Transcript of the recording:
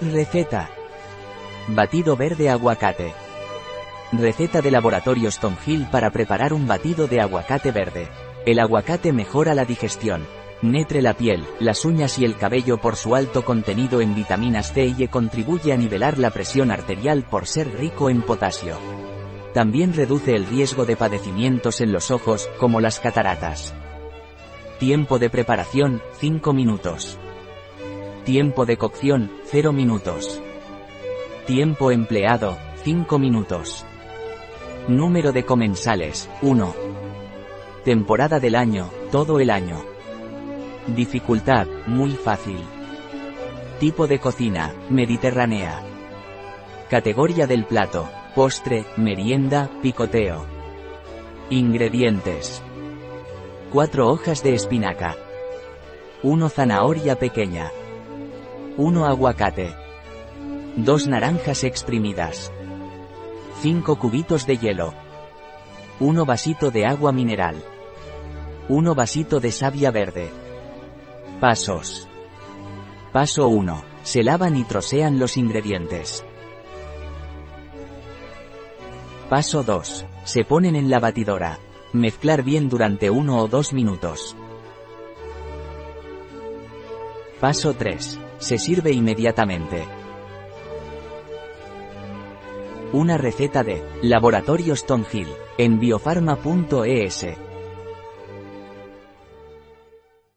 Receta. Batido verde aguacate. Receta de Laboratorios Tom Hill para preparar un batido de aguacate verde. El aguacate mejora la digestión. Netre la piel, las uñas y el cabello por su alto contenido en vitaminas C y E contribuye a nivelar la presión arterial por ser rico en potasio. También reduce el riesgo de padecimientos en los ojos, como las cataratas. Tiempo de preparación, 5 minutos. Tiempo de cocción, 0 minutos. Tiempo empleado, 5 minutos. Número de comensales, 1. Temporada del año, todo el año. Dificultad, muy fácil. Tipo de cocina, mediterránea. Categoría del plato, postre, merienda, picoteo. Ingredientes. 4 hojas de espinaca. 1 zanahoria pequeña. 1 aguacate. 2 naranjas exprimidas. 5 cubitos de hielo. 1 vasito de agua mineral. 1 vasito de savia verde. Pasos. Paso 1. Se lavan y trocean los ingredientes. Paso 2. Se ponen en la batidora. Mezclar bien durante 1 o 2 minutos. Paso 3. Se sirve inmediatamente. Una receta de Laboratorios Tom Hill en biofarma.es.